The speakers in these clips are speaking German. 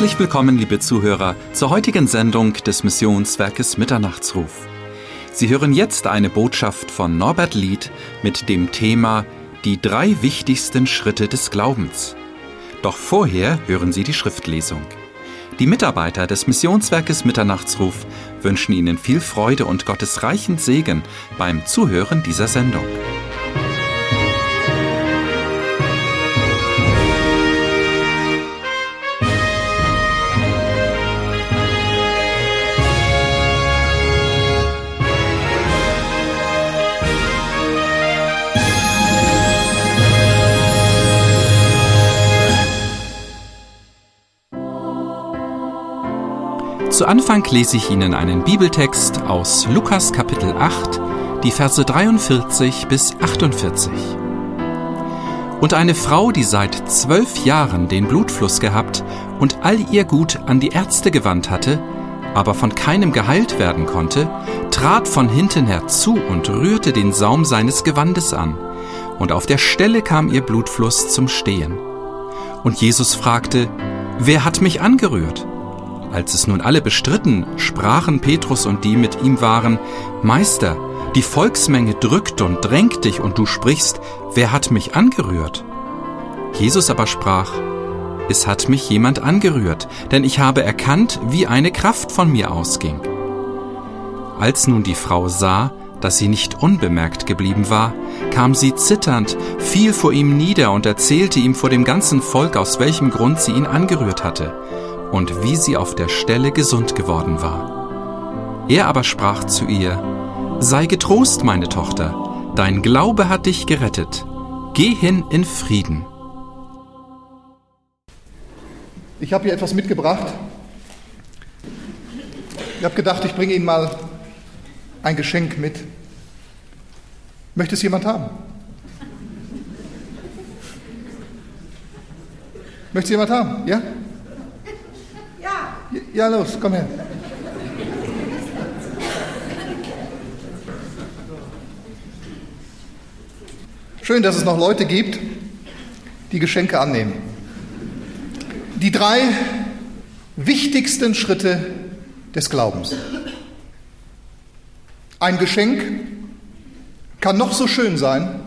Herzlich willkommen, liebe Zuhörer, zur heutigen Sendung des Missionswerkes Mitternachtsruf. Sie hören jetzt eine Botschaft von Norbert Lied mit dem Thema Die drei wichtigsten Schritte des Glaubens. Doch vorher hören Sie die Schriftlesung. Die Mitarbeiter des Missionswerkes Mitternachtsruf wünschen Ihnen viel Freude und Gottes reichen Segen beim Zuhören dieser Sendung. Zu Anfang lese ich Ihnen einen Bibeltext aus Lukas Kapitel 8, die Verse 43 bis 48. Und eine Frau, die seit zwölf Jahren den Blutfluss gehabt und all ihr Gut an die Ärzte gewandt hatte, aber von keinem geheilt werden konnte, trat von hinten herzu und rührte den Saum seines Gewandes an, und auf der Stelle kam ihr Blutfluss zum Stehen. Und Jesus fragte, Wer hat mich angerührt? Als es nun alle bestritten, sprachen Petrus und die mit ihm waren, Meister, die Volksmenge drückt und drängt dich, und du sprichst, wer hat mich angerührt? Jesus aber sprach, es hat mich jemand angerührt, denn ich habe erkannt, wie eine Kraft von mir ausging. Als nun die Frau sah, dass sie nicht unbemerkt geblieben war, kam sie zitternd, fiel vor ihm nieder und erzählte ihm vor dem ganzen Volk, aus welchem Grund sie ihn angerührt hatte und wie sie auf der Stelle gesund geworden war. Er aber sprach zu ihr, Sei getrost, meine Tochter, dein Glaube hat dich gerettet. Geh hin in Frieden. Ich habe hier etwas mitgebracht. Ich habe gedacht, ich bringe Ihnen mal ein Geschenk mit. Möchte es jemand haben? Möchte es jemand haben? Ja? Ja, los, komm her. Schön, dass es noch Leute gibt, die Geschenke annehmen. Die drei wichtigsten Schritte des Glaubens. Ein Geschenk kann noch so schön sein,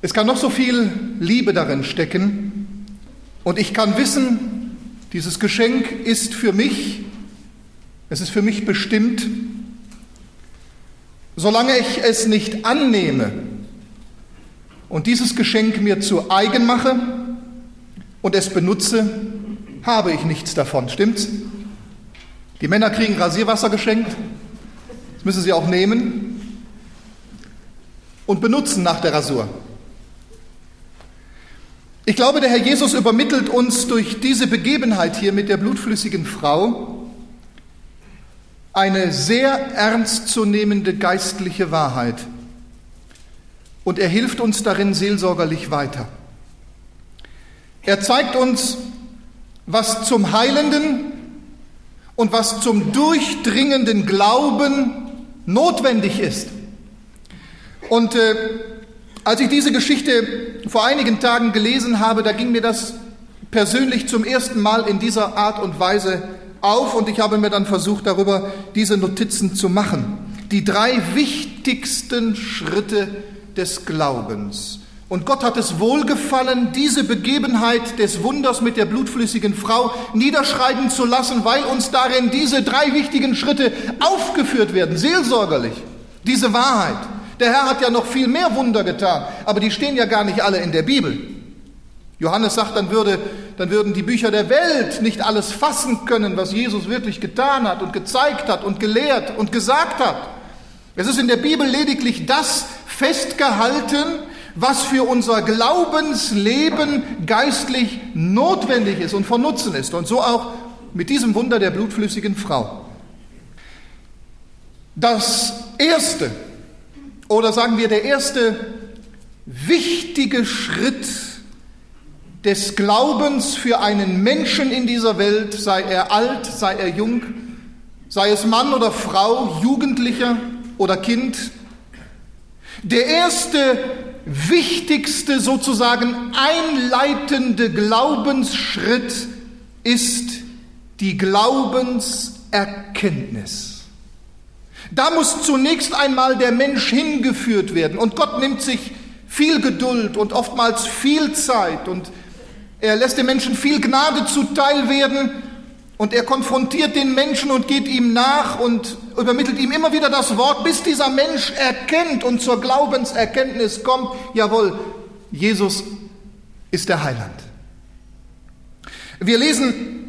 es kann noch so viel Liebe darin stecken und ich kann wissen, dieses Geschenk ist für mich, es ist für mich bestimmt, solange ich es nicht annehme und dieses Geschenk mir zu eigen mache und es benutze, habe ich nichts davon. Stimmt's? Die Männer kriegen Rasierwasser geschenkt, das müssen sie auch nehmen und benutzen nach der Rasur. Ich glaube, der Herr Jesus übermittelt uns durch diese Begebenheit hier mit der blutflüssigen Frau eine sehr ernstzunehmende geistliche Wahrheit. Und er hilft uns darin seelsorgerlich weiter. Er zeigt uns, was zum heilenden und was zum durchdringenden Glauben notwendig ist. Und äh, als ich diese Geschichte vor einigen Tagen gelesen habe, da ging mir das persönlich zum ersten Mal in dieser Art und Weise auf und ich habe mir dann versucht, darüber diese Notizen zu machen. Die drei wichtigsten Schritte des Glaubens. Und Gott hat es wohlgefallen, diese Begebenheit des Wunders mit der blutflüssigen Frau niederschreiben zu lassen, weil uns darin diese drei wichtigen Schritte aufgeführt werden, seelsorgerlich. Diese Wahrheit. Der Herr hat ja noch viel mehr Wunder getan, aber die stehen ja gar nicht alle in der Bibel. Johannes sagt, dann, würde, dann würden die Bücher der Welt nicht alles fassen können, was Jesus wirklich getan hat und gezeigt hat und gelehrt und gesagt hat. Es ist in der Bibel lediglich das festgehalten, was für unser Glaubensleben geistlich notwendig ist und von Nutzen ist. Und so auch mit diesem Wunder der blutflüssigen Frau. Das Erste, oder sagen wir, der erste wichtige Schritt des Glaubens für einen Menschen in dieser Welt, sei er alt, sei er jung, sei es Mann oder Frau, Jugendlicher oder Kind, der erste wichtigste sozusagen einleitende Glaubensschritt ist die Glaubenserkenntnis. Da muss zunächst einmal der Mensch hingeführt werden. Und Gott nimmt sich viel Geduld und oftmals viel Zeit. Und er lässt den Menschen viel Gnade zuteil werden. Und er konfrontiert den Menschen und geht ihm nach und übermittelt ihm immer wieder das Wort, bis dieser Mensch erkennt und zur Glaubenserkenntnis kommt, jawohl, Jesus ist der Heiland. Wir lesen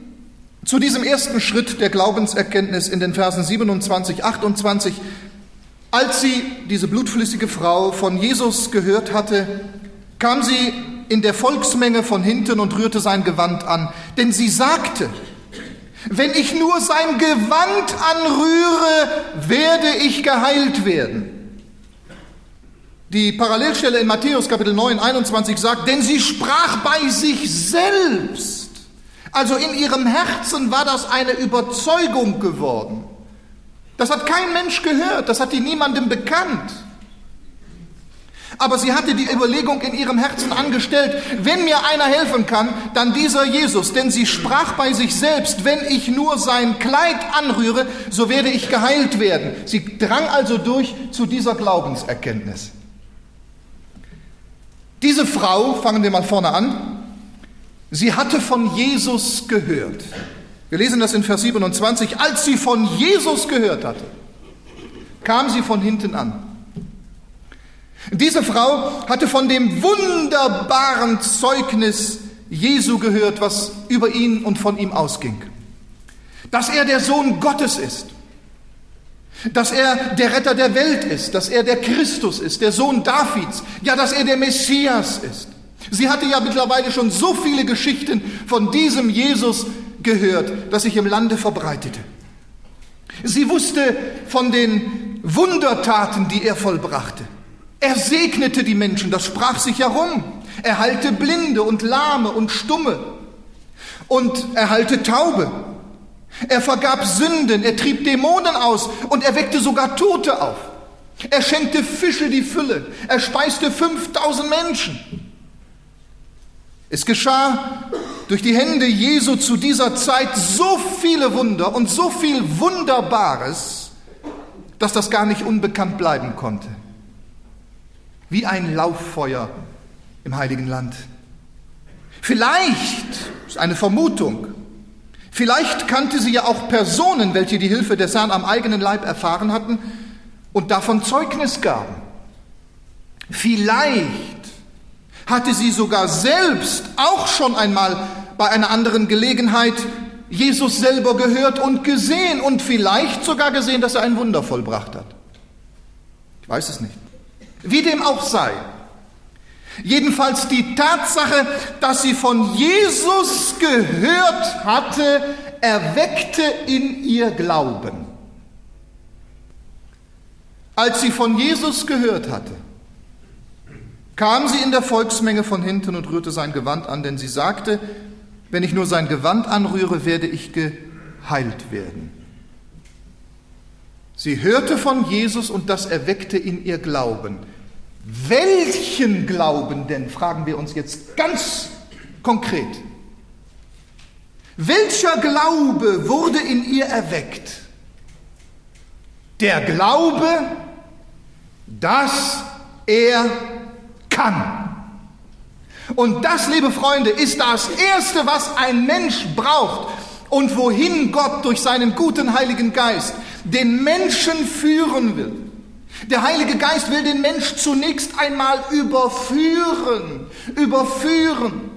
zu diesem ersten Schritt der Glaubenserkenntnis in den Versen 27, 28, als sie, diese blutflüssige Frau, von Jesus gehört hatte, kam sie in der Volksmenge von hinten und rührte sein Gewand an, denn sie sagte, wenn ich nur sein Gewand anrühre, werde ich geheilt werden. Die Parallelstelle in Matthäus Kapitel 9, 21 sagt, denn sie sprach bei sich selbst. Also in ihrem Herzen war das eine Überzeugung geworden. Das hat kein Mensch gehört, das hat die niemandem bekannt. Aber sie hatte die Überlegung in ihrem Herzen angestellt, wenn mir einer helfen kann, dann dieser Jesus, denn sie sprach bei sich selbst, wenn ich nur sein Kleid anrühre, so werde ich geheilt werden. Sie drang also durch zu dieser Glaubenserkenntnis. Diese Frau, fangen wir mal vorne an, sie hatte von Jesus gehört. Wir lesen das in Vers 27, als sie von Jesus gehört hatte, kam sie von hinten an. Diese Frau hatte von dem wunderbaren Zeugnis Jesu gehört, was über ihn und von ihm ausging. Dass er der Sohn Gottes ist, dass er der Retter der Welt ist, dass er der Christus ist, der Sohn Davids, ja, dass er der Messias ist. Sie hatte ja mittlerweile schon so viele Geschichten von diesem Jesus gehört, dass sich im Lande verbreitete. Sie wusste von den Wundertaten, die er vollbrachte. Er segnete die Menschen, das sprach sich herum. Er heilte Blinde und Lahme und Stumme und er heilte Taube. Er vergab Sünden, er trieb Dämonen aus und er weckte sogar Tote auf. Er schenkte Fische die Fülle, er speiste 5000 Menschen. Es geschah durch die Hände Jesu zu dieser Zeit so viele Wunder und so viel Wunderbares, dass das gar nicht unbekannt bleiben konnte wie ein Lauffeuer im heiligen Land. Vielleicht, ist eine Vermutung, vielleicht kannte sie ja auch Personen, welche die Hilfe des Herrn am eigenen Leib erfahren hatten und davon Zeugnis gaben. Vielleicht hatte sie sogar selbst auch schon einmal bei einer anderen Gelegenheit Jesus selber gehört und gesehen und vielleicht sogar gesehen, dass er ein Wunder vollbracht hat. Ich weiß es nicht. Wie dem auch sei. Jedenfalls die Tatsache, dass sie von Jesus gehört hatte, erweckte in ihr Glauben. Als sie von Jesus gehört hatte, kam sie in der Volksmenge von hinten und rührte sein Gewand an, denn sie sagte, wenn ich nur sein Gewand anrühre, werde ich geheilt werden. Sie hörte von Jesus und das erweckte in ihr Glauben. Welchen Glauben denn, fragen wir uns jetzt ganz konkret. Welcher Glaube wurde in ihr erweckt? Der Glaube, dass er kann. Und das, liebe Freunde, ist das Erste, was ein Mensch braucht und wohin Gott durch seinen guten Heiligen Geist den Menschen führen will. Der Heilige Geist will den Mensch zunächst einmal überführen, überführen.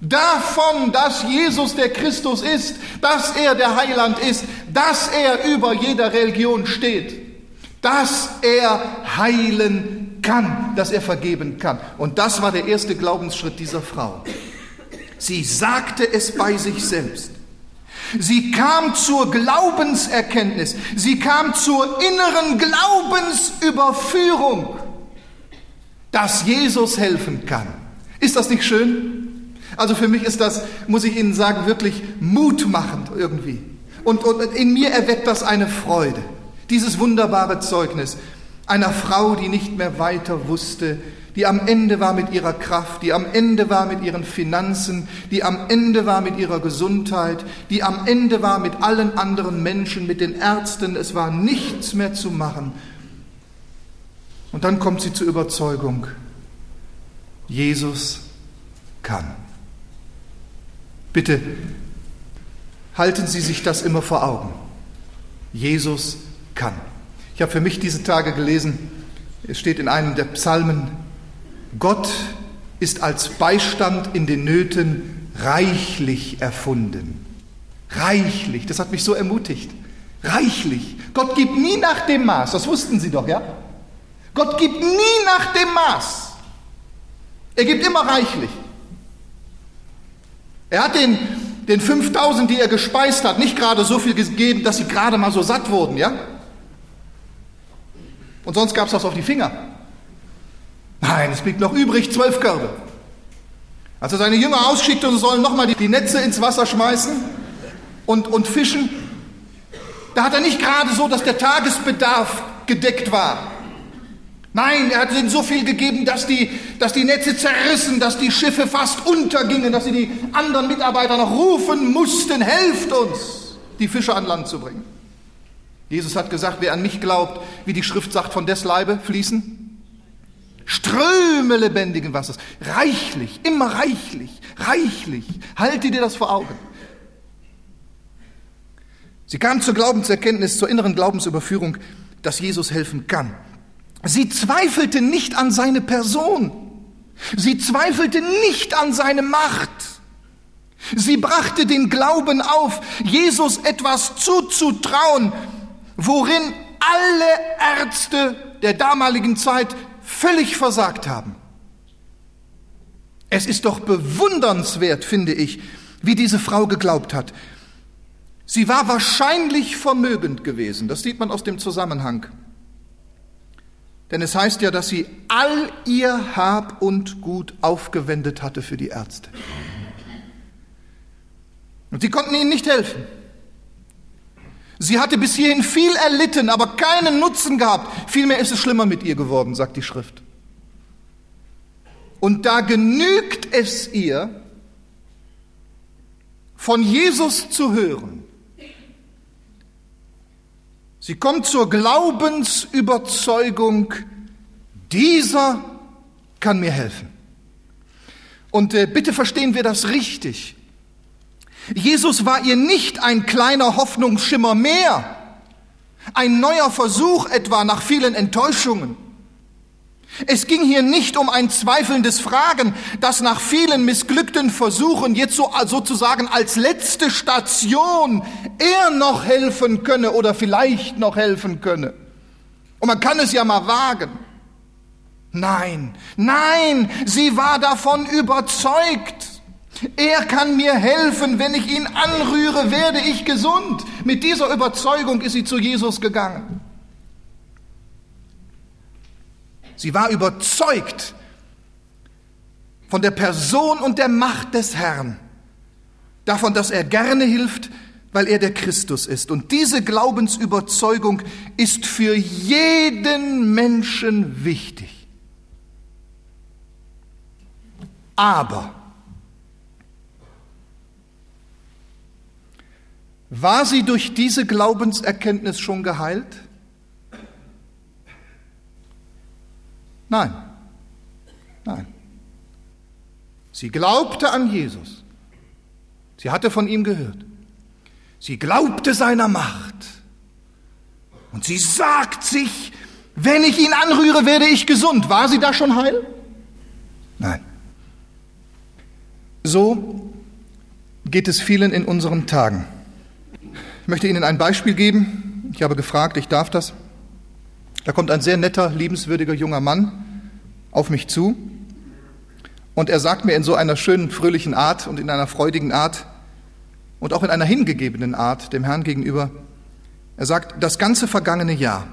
Davon, dass Jesus der Christus ist, dass er der Heiland ist, dass er über jeder Religion steht, dass er heilen kann, dass er vergeben kann. Und das war der erste Glaubensschritt dieser Frau. Sie sagte es bei sich selbst. Sie kam zur Glaubenserkenntnis. Sie kam zur inneren Glaubensüberführung, dass Jesus helfen kann. Ist das nicht schön? Also für mich ist das, muss ich Ihnen sagen, wirklich mutmachend irgendwie. Und, und in mir erweckt das eine Freude. Dieses wunderbare Zeugnis einer Frau, die nicht mehr weiter wusste, die am Ende war mit ihrer Kraft, die am Ende war mit ihren Finanzen, die am Ende war mit ihrer Gesundheit, die am Ende war mit allen anderen Menschen, mit den Ärzten. Es war nichts mehr zu machen. Und dann kommt sie zur Überzeugung, Jesus kann. Bitte halten Sie sich das immer vor Augen. Jesus kann. Ich habe für mich diese Tage gelesen, es steht in einem der Psalmen, Gott ist als Beistand in den Nöten reichlich erfunden. Reichlich, das hat mich so ermutigt. Reichlich. Gott gibt nie nach dem Maß, das wussten Sie doch, ja? Gott gibt nie nach dem Maß. Er gibt immer reichlich. Er hat den, den 5000, die er gespeist hat, nicht gerade so viel gegeben, dass sie gerade mal so satt wurden, ja? Und sonst gab es was auf die Finger. Nein, es blieb noch übrig, zwölf Körbe. Als er seine Jünger ausschickte, sie sollen nochmal die Netze ins Wasser schmeißen und, und fischen, da hat er nicht gerade so, dass der Tagesbedarf gedeckt war. Nein, er hat ihnen so viel gegeben, dass die, dass die Netze zerrissen, dass die Schiffe fast untergingen, dass sie die anderen Mitarbeiter noch rufen mussten, helft uns, die Fische an Land zu bringen. Jesus hat gesagt, wer an mich glaubt, wie die Schrift sagt, von des Leibe fließen Ströme lebendigen Wassers. Reichlich, immer reichlich, reichlich. Halte dir das vor Augen. Sie kam zur Glaubenserkenntnis, zur inneren Glaubensüberführung, dass Jesus helfen kann. Sie zweifelte nicht an seine Person. Sie zweifelte nicht an seine Macht. Sie brachte den Glauben auf, Jesus etwas zuzutrauen, worin alle Ärzte der damaligen Zeit völlig versagt haben. Es ist doch bewundernswert, finde ich, wie diese Frau geglaubt hat. Sie war wahrscheinlich vermögend gewesen, das sieht man aus dem Zusammenhang. Denn es heißt ja, dass sie all ihr Hab und Gut aufgewendet hatte für die Ärzte. Und sie konnten ihnen nicht helfen. Sie hatte bis hierhin viel erlitten, aber keinen Nutzen gehabt. Vielmehr ist es schlimmer mit ihr geworden, sagt die Schrift. Und da genügt es ihr, von Jesus zu hören. Sie kommt zur Glaubensüberzeugung, dieser kann mir helfen. Und äh, bitte verstehen wir das richtig. Jesus war ihr nicht ein kleiner Hoffnungsschimmer mehr, ein neuer Versuch etwa nach vielen Enttäuschungen. Es ging hier nicht um ein zweifelndes Fragen, das nach vielen missglückten Versuchen jetzt so, sozusagen als letzte Station er noch helfen könne oder vielleicht noch helfen könne. Und man kann es ja mal wagen. Nein, nein, sie war davon überzeugt. Er kann mir helfen, wenn ich ihn anrühre, werde ich gesund. Mit dieser Überzeugung ist sie zu Jesus gegangen. Sie war überzeugt von der Person und der Macht des Herrn, davon, dass er gerne hilft, weil er der Christus ist. Und diese Glaubensüberzeugung ist für jeden Menschen wichtig. Aber War sie durch diese Glaubenserkenntnis schon geheilt? Nein. Nein. Sie glaubte an Jesus. Sie hatte von ihm gehört. Sie glaubte seiner Macht. Und sie sagt sich, wenn ich ihn anrühre, werde ich gesund. War sie da schon heil? Nein. So geht es vielen in unseren Tagen. Ich möchte Ihnen ein Beispiel geben. Ich habe gefragt, ich darf das. Da kommt ein sehr netter, liebenswürdiger junger Mann auf mich zu und er sagt mir in so einer schönen, fröhlichen Art und in einer freudigen Art und auch in einer hingegebenen Art dem Herrn gegenüber, er sagt, das ganze vergangene Jahr,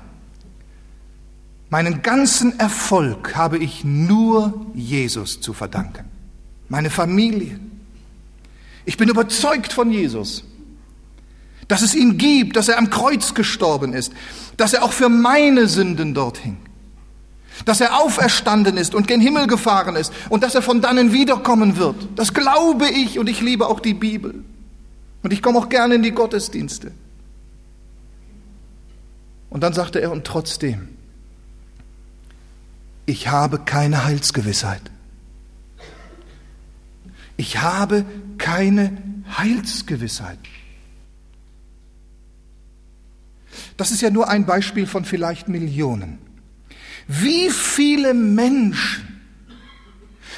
meinen ganzen Erfolg habe ich nur Jesus zu verdanken. Meine Familie. Ich bin überzeugt von Jesus dass es ihn gibt, dass er am Kreuz gestorben ist, dass er auch für meine Sünden dort hing. dass er auferstanden ist und gen Himmel gefahren ist und dass er von dannen wiederkommen wird. Das glaube ich und ich liebe auch die Bibel. Und ich komme auch gerne in die Gottesdienste. Und dann sagte er, und trotzdem, ich habe keine Heilsgewissheit. Ich habe keine Heilsgewissheit. Das ist ja nur ein Beispiel von vielleicht Millionen. Wie viele Menschen,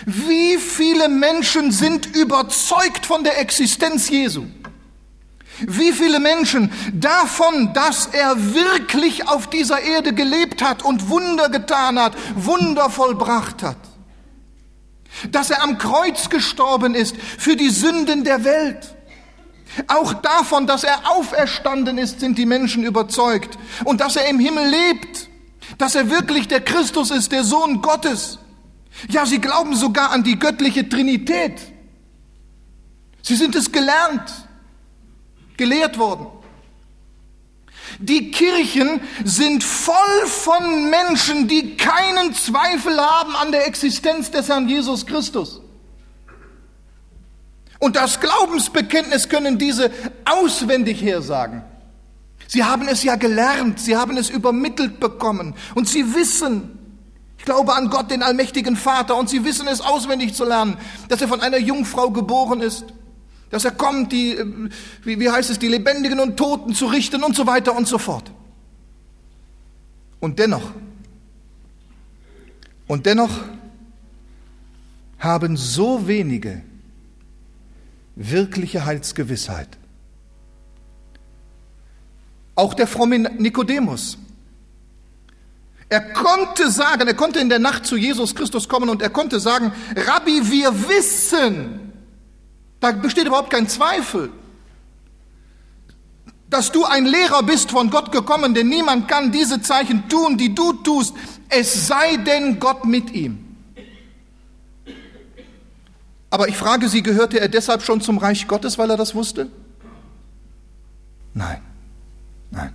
wie viele Menschen sind überzeugt von der Existenz Jesu? Wie viele Menschen davon, dass er wirklich auf dieser Erde gelebt hat und Wunder getan hat, Wunder vollbracht hat? Dass er am Kreuz gestorben ist für die Sünden der Welt? Auch davon, dass er auferstanden ist, sind die Menschen überzeugt. Und dass er im Himmel lebt. Dass er wirklich der Christus ist, der Sohn Gottes. Ja, sie glauben sogar an die göttliche Trinität. Sie sind es gelernt, gelehrt worden. Die Kirchen sind voll von Menschen, die keinen Zweifel haben an der Existenz des Herrn Jesus Christus. Und das Glaubensbekenntnis können diese auswendig hersagen. Sie haben es ja gelernt, sie haben es übermittelt bekommen und sie wissen, ich glaube an Gott, den allmächtigen Vater, und sie wissen es auswendig zu lernen, dass er von einer Jungfrau geboren ist, dass er kommt, die, äh, wie, wie heißt es, die Lebendigen und Toten zu richten und so weiter und so fort. Und dennoch, und dennoch haben so wenige wirkliche Heilsgewissheit. Auch der fromme Nikodemus. Er konnte sagen, er konnte in der Nacht zu Jesus Christus kommen und er konnte sagen, Rabbi, wir wissen, da besteht überhaupt kein Zweifel, dass du ein Lehrer bist von Gott gekommen, denn niemand kann diese Zeichen tun, die du tust, es sei denn Gott mit ihm. Aber ich frage Sie, gehörte er deshalb schon zum Reich Gottes, weil er das wusste? Nein, nein.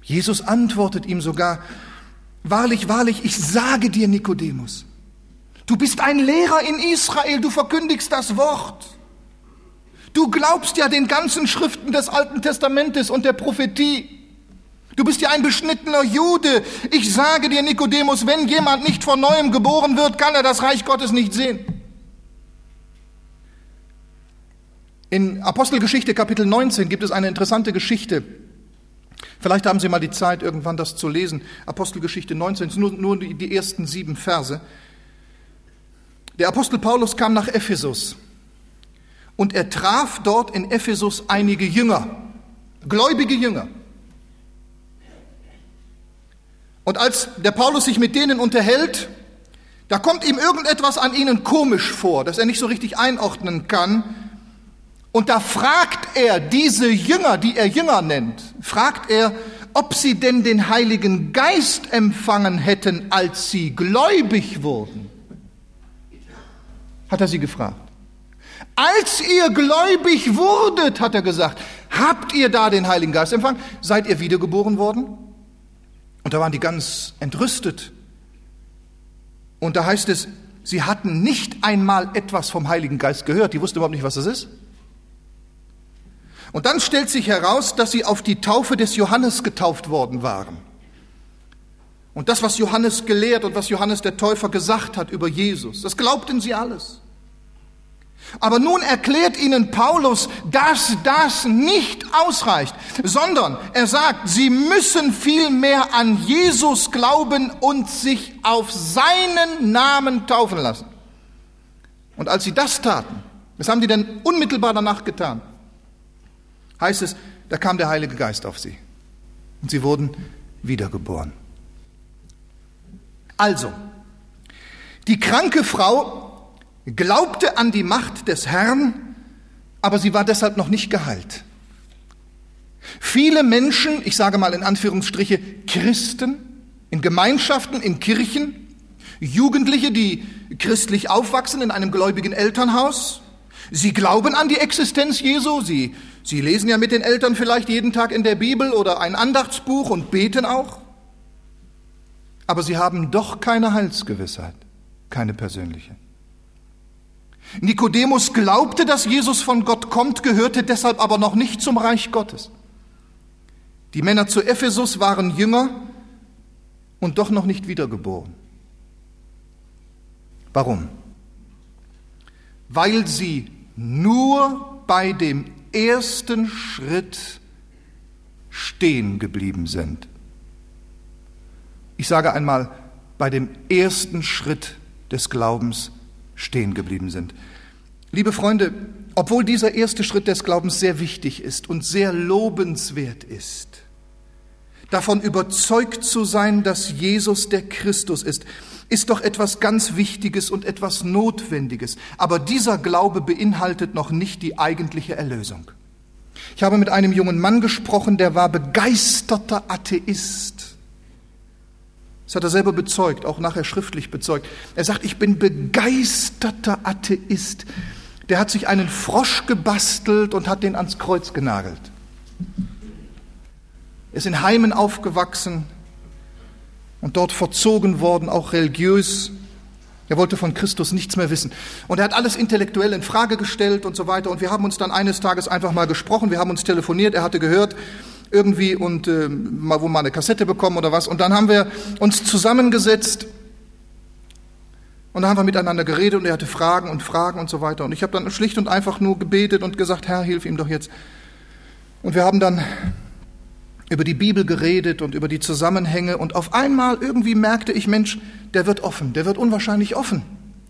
Jesus antwortet ihm sogar, wahrlich, wahrlich, ich sage dir, Nikodemus, du bist ein Lehrer in Israel, du verkündigst das Wort. Du glaubst ja den ganzen Schriften des Alten Testamentes und der Prophetie. Du bist ja ein beschnittener Jude. Ich sage dir, Nikodemus, wenn jemand nicht von neuem geboren wird, kann er das Reich Gottes nicht sehen. In Apostelgeschichte Kapitel 19 gibt es eine interessante Geschichte. Vielleicht haben Sie mal die Zeit, irgendwann das zu lesen. Apostelgeschichte 19, nur, nur die, die ersten sieben Verse. Der Apostel Paulus kam nach Ephesus und er traf dort in Ephesus einige Jünger, gläubige Jünger. Und als der Paulus sich mit denen unterhält, da kommt ihm irgendetwas an ihnen komisch vor, das er nicht so richtig einordnen kann. Und da fragt er diese Jünger, die er Jünger nennt, fragt er, ob sie denn den Heiligen Geist empfangen hätten, als sie gläubig wurden. Hat er sie gefragt. Als ihr gläubig wurdet, hat er gesagt, habt ihr da den Heiligen Geist empfangen? Seid ihr wiedergeboren worden? Und da waren die ganz entrüstet. Und da heißt es, sie hatten nicht einmal etwas vom Heiligen Geist gehört. Die wussten überhaupt nicht, was das ist. Und dann stellt sich heraus, dass sie auf die Taufe des Johannes getauft worden waren. Und das, was Johannes gelehrt und was Johannes der Täufer gesagt hat über Jesus, das glaubten sie alles. Aber nun erklärt ihnen Paulus, dass das nicht ausreicht, sondern er sagt, sie müssen vielmehr an Jesus glauben und sich auf seinen Namen taufen lassen. Und als sie das taten, was haben die denn unmittelbar danach getan? Heißt es, da kam der Heilige Geist auf sie und sie wurden wiedergeboren. Also, die kranke Frau glaubte an die Macht des Herrn, aber sie war deshalb noch nicht geheilt. Viele Menschen, ich sage mal in Anführungsstriche Christen, in Gemeinschaften, in Kirchen, Jugendliche, die christlich aufwachsen in einem gläubigen Elternhaus, sie glauben an die Existenz Jesu, sie Sie lesen ja mit den Eltern vielleicht jeden Tag in der Bibel oder ein Andachtsbuch und beten auch. aber sie haben doch keine Heilsgewissheit, keine persönliche. Nikodemus glaubte, dass Jesus von Gott kommt, gehörte deshalb aber noch nicht zum Reich Gottes. Die Männer zu Ephesus waren Jünger und doch noch nicht wiedergeboren. Warum? Weil sie nur bei dem ersten Schritt stehen geblieben sind. Ich sage einmal, bei dem ersten Schritt des Glaubens stehen geblieben sind. Liebe Freunde, obwohl dieser erste Schritt des Glaubens sehr wichtig ist und sehr lobenswert ist, davon überzeugt zu sein, dass Jesus der Christus ist, ist doch etwas ganz Wichtiges und etwas Notwendiges. Aber dieser Glaube beinhaltet noch nicht die eigentliche Erlösung. Ich habe mit einem jungen Mann gesprochen, der war begeisterter Atheist. Das hat er selber bezeugt, auch nachher schriftlich bezeugt. Er sagt, ich bin begeisterter Atheist. Der hat sich einen Frosch gebastelt und hat den ans Kreuz genagelt. Er ist in Heimen aufgewachsen und dort verzogen worden, auch religiös. Er wollte von Christus nichts mehr wissen. Und er hat alles intellektuell in Frage gestellt und so weiter. Und wir haben uns dann eines Tages einfach mal gesprochen. Wir haben uns telefoniert. Er hatte gehört irgendwie und äh, mal wo mal eine Kassette bekommen oder was. Und dann haben wir uns zusammengesetzt und dann haben wir miteinander geredet und er hatte Fragen und Fragen und so weiter. Und ich habe dann schlicht und einfach nur gebetet und gesagt, Herr, hilf ihm doch jetzt. Und wir haben dann über die Bibel geredet und über die Zusammenhänge und auf einmal irgendwie merkte ich, Mensch, der wird offen, der wird unwahrscheinlich offen,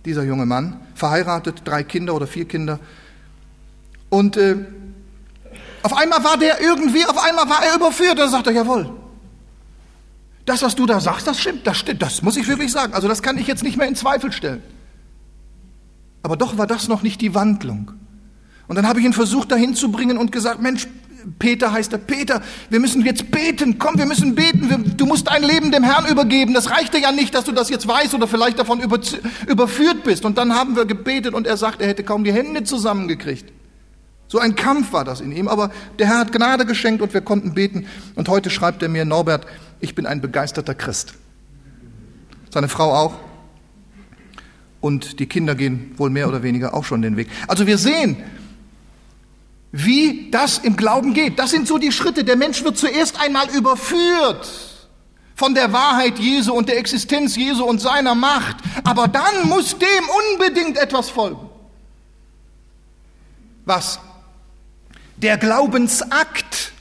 dieser junge Mann, verheiratet, drei Kinder oder vier Kinder. Und äh, auf einmal war der irgendwie, auf einmal war er überführt, da sagt er, jawohl, das, was du da sagst, das stimmt, das stimmt, das muss ich wirklich sagen. Also das kann ich jetzt nicht mehr in Zweifel stellen. Aber doch war das noch nicht die Wandlung. Und dann habe ich ihn versucht, dahin zu bringen und gesagt, Mensch, Peter heißt er, Peter, wir müssen jetzt beten, komm, wir müssen beten, du musst dein Leben dem Herrn übergeben. Das reichte ja nicht, dass du das jetzt weißt oder vielleicht davon über, überführt bist. Und dann haben wir gebetet und er sagt, er hätte kaum die Hände zusammengekriegt. So ein Kampf war das in ihm, aber der Herr hat Gnade geschenkt und wir konnten beten. Und heute schreibt er mir, Norbert, ich bin ein begeisterter Christ. Seine Frau auch. Und die Kinder gehen wohl mehr oder weniger auch schon den Weg. Also wir sehen, wie das im Glauben geht. Das sind so die Schritte. Der Mensch wird zuerst einmal überführt von der Wahrheit Jesu und der Existenz Jesu und seiner Macht. Aber dann muss dem unbedingt etwas folgen. Was? Der Glaubensakt.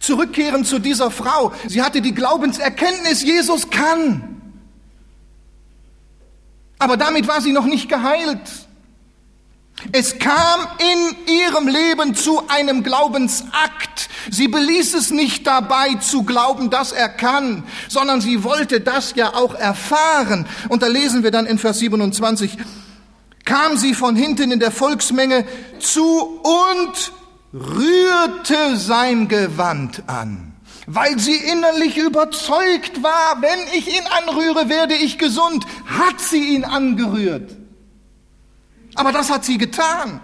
Zurückkehren zu dieser Frau. Sie hatte die Glaubenserkenntnis, Jesus kann. Aber damit war sie noch nicht geheilt. Es kam in ihrem Leben zu einem Glaubensakt. Sie beließ es nicht dabei zu glauben, dass er kann, sondern sie wollte das ja auch erfahren. Und da lesen wir dann in Vers 27, kam sie von hinten in der Volksmenge zu und rührte sein Gewand an, weil sie innerlich überzeugt war, wenn ich ihn anrühre, werde ich gesund, hat sie ihn angerührt. Aber das hat sie getan.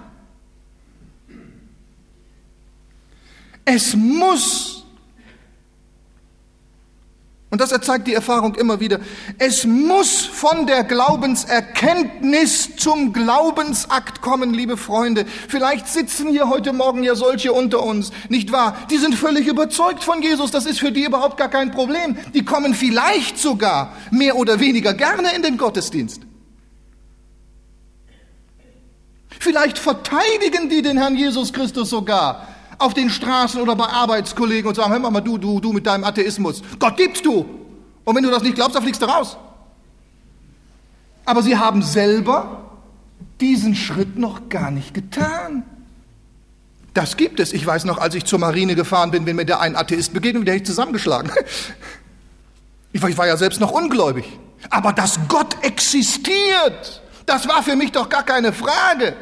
Es muss, und das erzeigt die Erfahrung immer wieder, es muss von der Glaubenserkenntnis zum Glaubensakt kommen, liebe Freunde. Vielleicht sitzen hier heute Morgen ja solche unter uns, nicht wahr? Die sind völlig überzeugt von Jesus, das ist für die überhaupt gar kein Problem. Die kommen vielleicht sogar mehr oder weniger gerne in den Gottesdienst. Vielleicht verteidigen die den Herrn Jesus Christus sogar auf den Straßen oder bei Arbeitskollegen und sagen, hör mal, du, du, du mit deinem Atheismus. Gott gibst du. Und wenn du das nicht glaubst, dann fliegst du raus. Aber sie haben selber diesen Schritt noch gar nicht getan. Das gibt es. Ich weiß noch, als ich zur Marine gefahren bin, wenn mir der ein Atheist begegnet, der hätte ich zusammengeschlagen. Ich war, ich war ja selbst noch ungläubig. Aber dass Gott existiert, das war für mich doch gar keine Frage.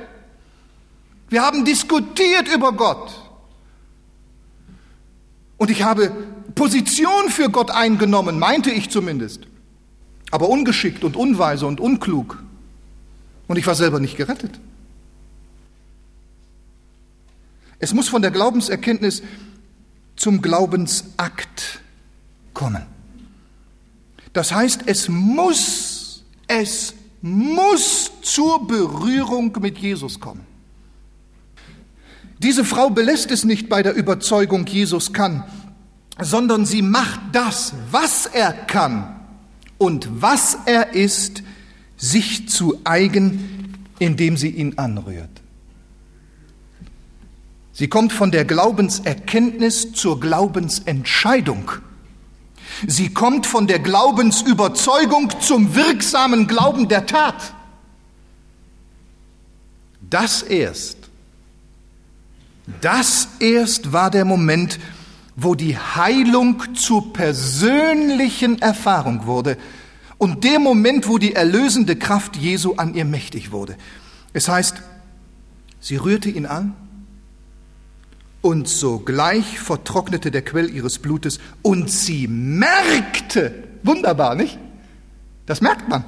Wir haben diskutiert über Gott. Und ich habe Position für Gott eingenommen, meinte ich zumindest. Aber ungeschickt und unweise und unklug. Und ich war selber nicht gerettet. Es muss von der Glaubenserkenntnis zum Glaubensakt kommen. Das heißt, es muss, es muss zur Berührung mit Jesus kommen. Diese Frau belässt es nicht bei der Überzeugung, Jesus kann, sondern sie macht das, was er kann und was er ist, sich zu eigen, indem sie ihn anrührt. Sie kommt von der Glaubenserkenntnis zur Glaubensentscheidung. Sie kommt von der Glaubensüberzeugung zum wirksamen Glauben der Tat. Das erst, das erst war der Moment, wo die Heilung zur persönlichen Erfahrung wurde und der Moment, wo die erlösende Kraft Jesu an ihr mächtig wurde. Es heißt, sie rührte ihn an und sogleich vertrocknete der Quell ihres Blutes und sie merkte, wunderbar, nicht? Das merkt man.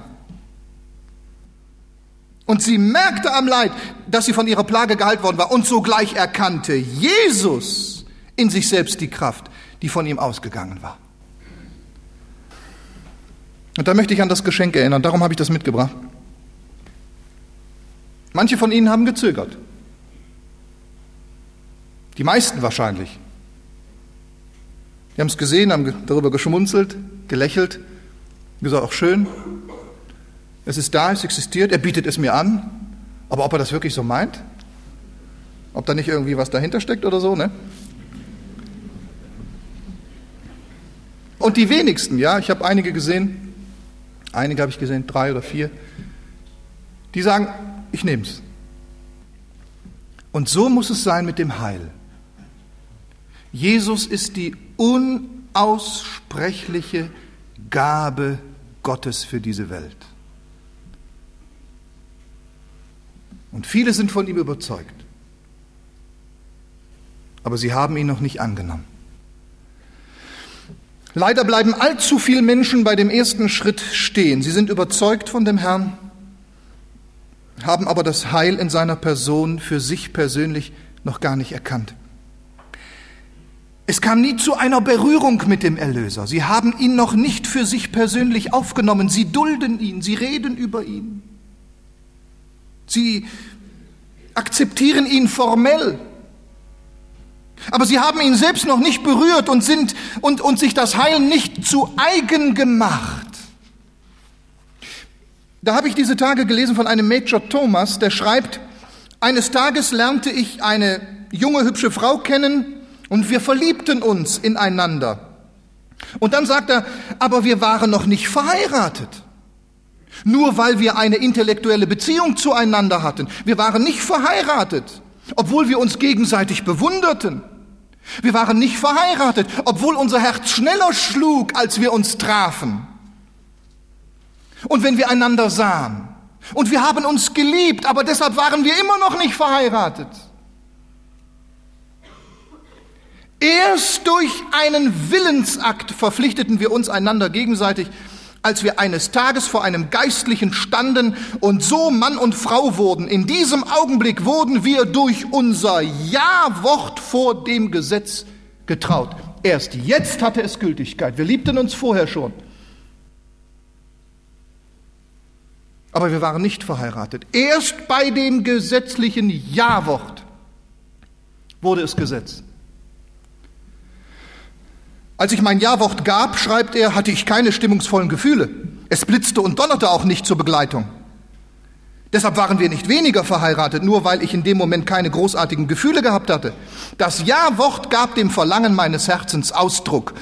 Und sie merkte am Leid, dass sie von ihrer Plage geheilt worden war und sogleich erkannte Jesus in sich selbst die Kraft, die von ihm ausgegangen war. Und da möchte ich an das Geschenk erinnern, darum habe ich das mitgebracht. Manche von Ihnen haben gezögert. Die meisten wahrscheinlich. Die haben es gesehen, haben darüber geschmunzelt, gelächelt, gesagt, auch schön. Es ist da, es existiert, er bietet es mir an. Aber ob er das wirklich so meint? Ob da nicht irgendwie was dahinter steckt oder so, ne? Und die wenigsten, ja, ich habe einige gesehen, einige habe ich gesehen, drei oder vier, die sagen, ich nehme es. Und so muss es sein mit dem Heil. Jesus ist die unaussprechliche Gabe Gottes für diese Welt. Und viele sind von ihm überzeugt. Aber sie haben ihn noch nicht angenommen. Leider bleiben allzu viele Menschen bei dem ersten Schritt stehen. Sie sind überzeugt von dem Herrn, haben aber das Heil in seiner Person für sich persönlich noch gar nicht erkannt. Es kam nie zu einer Berührung mit dem Erlöser. Sie haben ihn noch nicht für sich persönlich aufgenommen. Sie dulden ihn, sie reden über ihn. Sie akzeptieren ihn formell. Aber sie haben ihn selbst noch nicht berührt und sind und, und sich das Heil nicht zu eigen gemacht. Da habe ich diese Tage gelesen von einem Major Thomas, der schreibt, eines Tages lernte ich eine junge, hübsche Frau kennen, und wir verliebten uns ineinander. Und dann sagt er, aber wir waren noch nicht verheiratet. Nur weil wir eine intellektuelle Beziehung zueinander hatten. Wir waren nicht verheiratet, obwohl wir uns gegenseitig bewunderten. Wir waren nicht verheiratet, obwohl unser Herz schneller schlug, als wir uns trafen. Und wenn wir einander sahen. Und wir haben uns geliebt, aber deshalb waren wir immer noch nicht verheiratet. Erst durch einen Willensakt verpflichteten wir uns einander gegenseitig, als wir eines Tages vor einem Geistlichen standen und so Mann und Frau wurden. In diesem Augenblick wurden wir durch unser Ja-Wort vor dem Gesetz getraut. Erst jetzt hatte es Gültigkeit. Wir liebten uns vorher schon. Aber wir waren nicht verheiratet. Erst bei dem gesetzlichen Ja-Wort wurde es Gesetz. Als ich mein Jawort gab, schreibt er, hatte ich keine stimmungsvollen Gefühle. Es blitzte und donnerte auch nicht zur Begleitung. Deshalb waren wir nicht weniger verheiratet, nur weil ich in dem Moment keine großartigen Gefühle gehabt hatte. Das Ja-Wort gab dem Verlangen meines Herzens Ausdruck.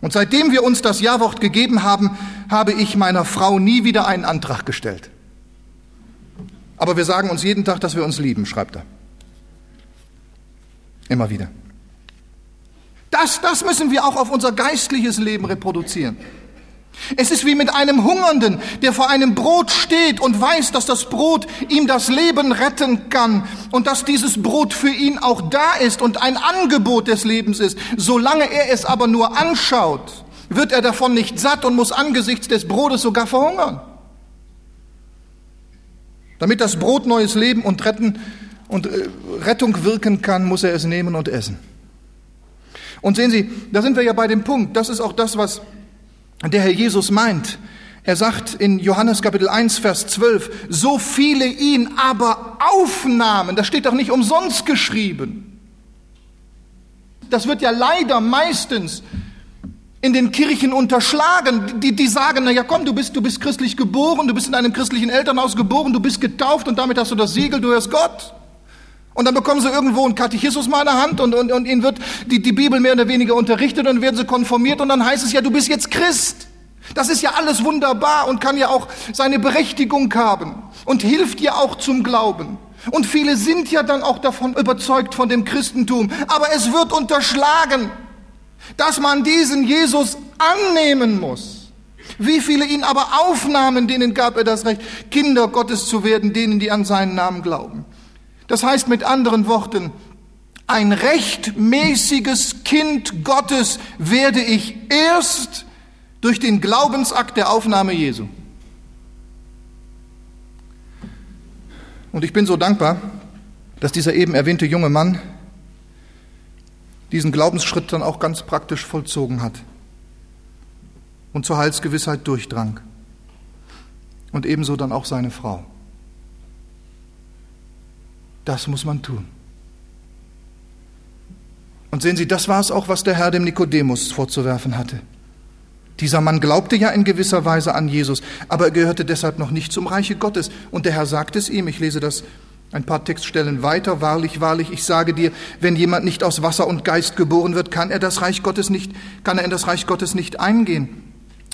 Und seitdem wir uns das Ja-Wort gegeben haben, habe ich meiner Frau nie wieder einen Antrag gestellt. Aber wir sagen uns jeden Tag, dass wir uns lieben, schreibt er. Immer wieder. Das, das müssen wir auch auf unser geistliches Leben reproduzieren. Es ist wie mit einem Hungernden, der vor einem Brot steht und weiß, dass das Brot ihm das Leben retten kann und dass dieses Brot für ihn auch da ist und ein Angebot des Lebens ist. Solange er es aber nur anschaut, wird er davon nicht satt und muss angesichts des Brotes sogar verhungern. Damit das Brot neues Leben und Retten und äh, Rettung wirken kann, muss er es nehmen und essen. Und sehen Sie, da sind wir ja bei dem Punkt, das ist auch das, was der Herr Jesus meint. Er sagt in Johannes Kapitel 1, Vers 12, so viele ihn aber aufnahmen, das steht doch nicht umsonst geschrieben. Das wird ja leider meistens in den Kirchen unterschlagen. Die, die sagen, na ja, komm, du bist, du bist christlich geboren, du bist in einem christlichen Elternhaus geboren, du bist getauft und damit hast du das Siegel, du hörst Gott. Und dann bekommen sie irgendwo einen Katechismus mal in der Hand und, und, und ihnen wird die, die Bibel mehr oder weniger unterrichtet und werden sie konformiert und dann heißt es ja, du bist jetzt Christ. Das ist ja alles wunderbar und kann ja auch seine Berechtigung haben und hilft ja auch zum Glauben. Und viele sind ja dann auch davon überzeugt von dem Christentum. Aber es wird unterschlagen, dass man diesen Jesus annehmen muss. Wie viele ihn aber aufnahmen, denen gab er das Recht, Kinder Gottes zu werden, denen, die an seinen Namen glauben. Das heißt mit anderen Worten, ein rechtmäßiges Kind Gottes werde ich erst durch den Glaubensakt der Aufnahme Jesu. Und ich bin so dankbar, dass dieser eben erwähnte junge Mann diesen Glaubensschritt dann auch ganz praktisch vollzogen hat und zur Heilsgewissheit durchdrang. Und ebenso dann auch seine Frau. Das muss man tun. Und sehen Sie, das war es auch, was der Herr dem Nikodemus vorzuwerfen hatte. Dieser Mann glaubte ja in gewisser Weise an Jesus, aber er gehörte deshalb noch nicht zum Reiche Gottes. Und der Herr sagt es ihm, ich lese das ein paar Textstellen weiter, wahrlich, wahrlich, ich sage dir, wenn jemand nicht aus Wasser und Geist geboren wird, kann er das Reich Gottes nicht, kann er in das Reich Gottes nicht eingehen.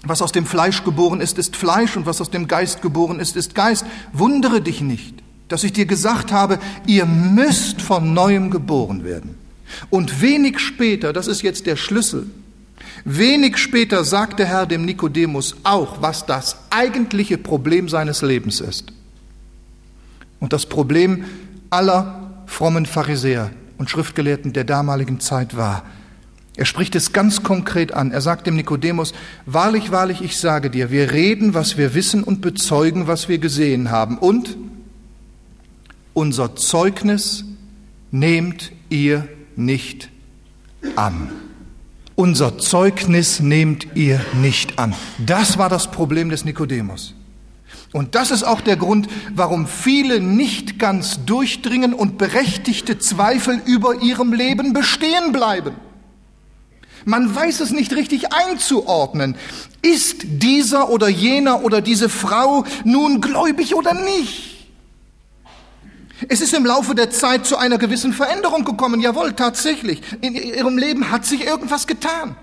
Was aus dem Fleisch geboren ist, ist Fleisch und was aus dem Geist geboren ist, ist Geist. Wundere dich nicht dass ich dir gesagt habe, ihr müsst von neuem geboren werden. Und wenig später, das ist jetzt der Schlüssel, wenig später sagt der Herr dem Nikodemus auch, was das eigentliche Problem seines Lebens ist. Und das Problem aller frommen Pharisäer und Schriftgelehrten der damaligen Zeit war. Er spricht es ganz konkret an. Er sagt dem Nikodemus, wahrlich, wahrlich, ich sage dir, wir reden, was wir wissen und bezeugen, was wir gesehen haben. Und unser Zeugnis nehmt ihr nicht an. Unser Zeugnis nehmt ihr nicht an. Das war das Problem des Nikodemus. Und das ist auch der Grund, warum viele nicht ganz durchdringen und berechtigte Zweifel über ihrem Leben bestehen bleiben. Man weiß es nicht richtig einzuordnen. Ist dieser oder jener oder diese Frau nun gläubig oder nicht? Es ist im Laufe der Zeit zu einer gewissen Veränderung gekommen. Jawohl, tatsächlich. In ihrem Leben hat sich irgendwas getan.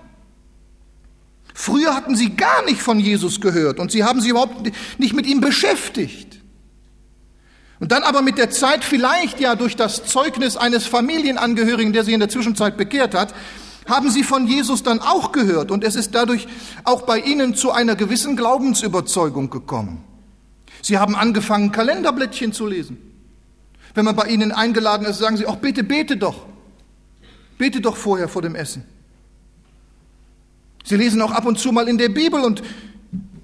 Früher hatten sie gar nicht von Jesus gehört und sie haben sich überhaupt nicht mit ihm beschäftigt. Und dann aber mit der Zeit vielleicht ja durch das Zeugnis eines Familienangehörigen, der sich in der Zwischenzeit bekehrt hat, haben sie von Jesus dann auch gehört und es ist dadurch auch bei ihnen zu einer gewissen Glaubensüberzeugung gekommen. Sie haben angefangen, Kalenderblättchen zu lesen. Wenn man bei Ihnen eingeladen ist, sagen Sie, auch bitte bete doch. Bete doch vorher vor dem Essen. Sie lesen auch ab und zu mal in der Bibel und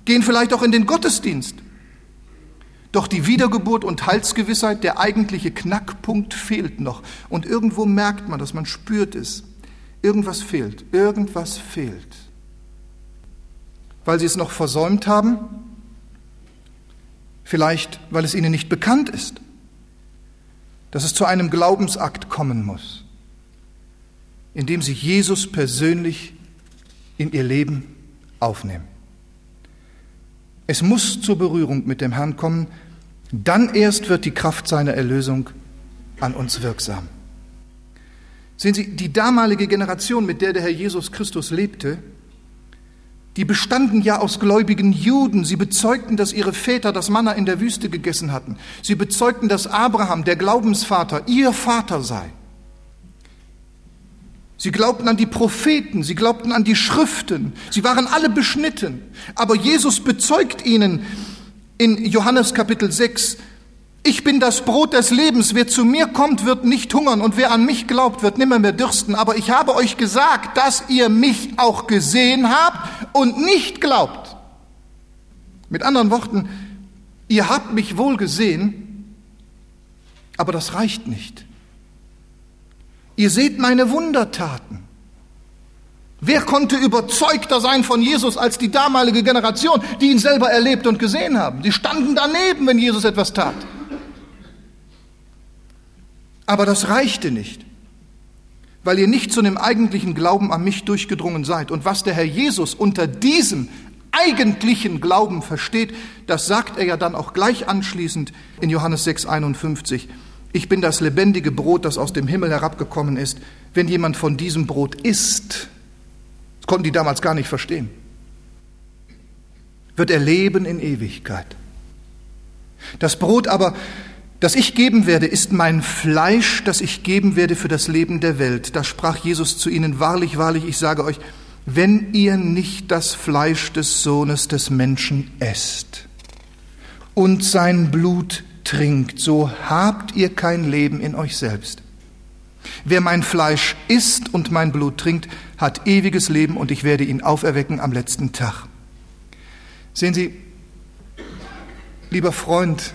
gehen vielleicht auch in den Gottesdienst. Doch die Wiedergeburt und Heilsgewissheit, der eigentliche Knackpunkt fehlt noch. Und irgendwo merkt man, dass man spürt es. Irgendwas fehlt, irgendwas fehlt. Weil sie es noch versäumt haben, vielleicht weil es ihnen nicht bekannt ist dass es zu einem Glaubensakt kommen muss, in dem sie Jesus persönlich in ihr Leben aufnehmen. Es muss zur Berührung mit dem Herrn kommen, dann erst wird die Kraft seiner Erlösung an uns wirksam. Sehen Sie, die damalige Generation, mit der der Herr Jesus Christus lebte, die bestanden ja aus gläubigen Juden. Sie bezeugten, dass ihre Väter das Manna in der Wüste gegessen hatten. Sie bezeugten, dass Abraham, der Glaubensvater, ihr Vater sei. Sie glaubten an die Propheten, sie glaubten an die Schriften, sie waren alle beschnitten. Aber Jesus bezeugt ihnen in Johannes Kapitel 6, ich bin das Brot des Lebens. Wer zu mir kommt, wird nicht hungern und wer an mich glaubt, wird nimmer mehr dürsten. Aber ich habe euch gesagt, dass ihr mich auch gesehen habt und nicht glaubt. Mit anderen Worten, ihr habt mich wohl gesehen, aber das reicht nicht. Ihr seht meine Wundertaten. Wer konnte überzeugter sein von Jesus als die damalige Generation, die ihn selber erlebt und gesehen haben? Sie standen daneben, wenn Jesus etwas tat. Aber das reichte nicht, weil ihr nicht zu dem eigentlichen Glauben an mich durchgedrungen seid. Und was der Herr Jesus unter diesem eigentlichen Glauben versteht, das sagt er ja dann auch gleich anschließend in Johannes 6, 51. Ich bin das lebendige Brot, das aus dem Himmel herabgekommen ist. Wenn jemand von diesem Brot isst, das konnten die damals gar nicht verstehen, wird er leben in Ewigkeit. Das Brot aber, das ich geben werde, ist mein Fleisch, das ich geben werde für das Leben der Welt. Da sprach Jesus zu ihnen, wahrlich, wahrlich, ich sage euch, wenn ihr nicht das Fleisch des Sohnes des Menschen esst und sein Blut trinkt, so habt ihr kein Leben in euch selbst. Wer mein Fleisch isst und mein Blut trinkt, hat ewiges Leben und ich werde ihn auferwecken am letzten Tag. Sehen Sie, lieber Freund,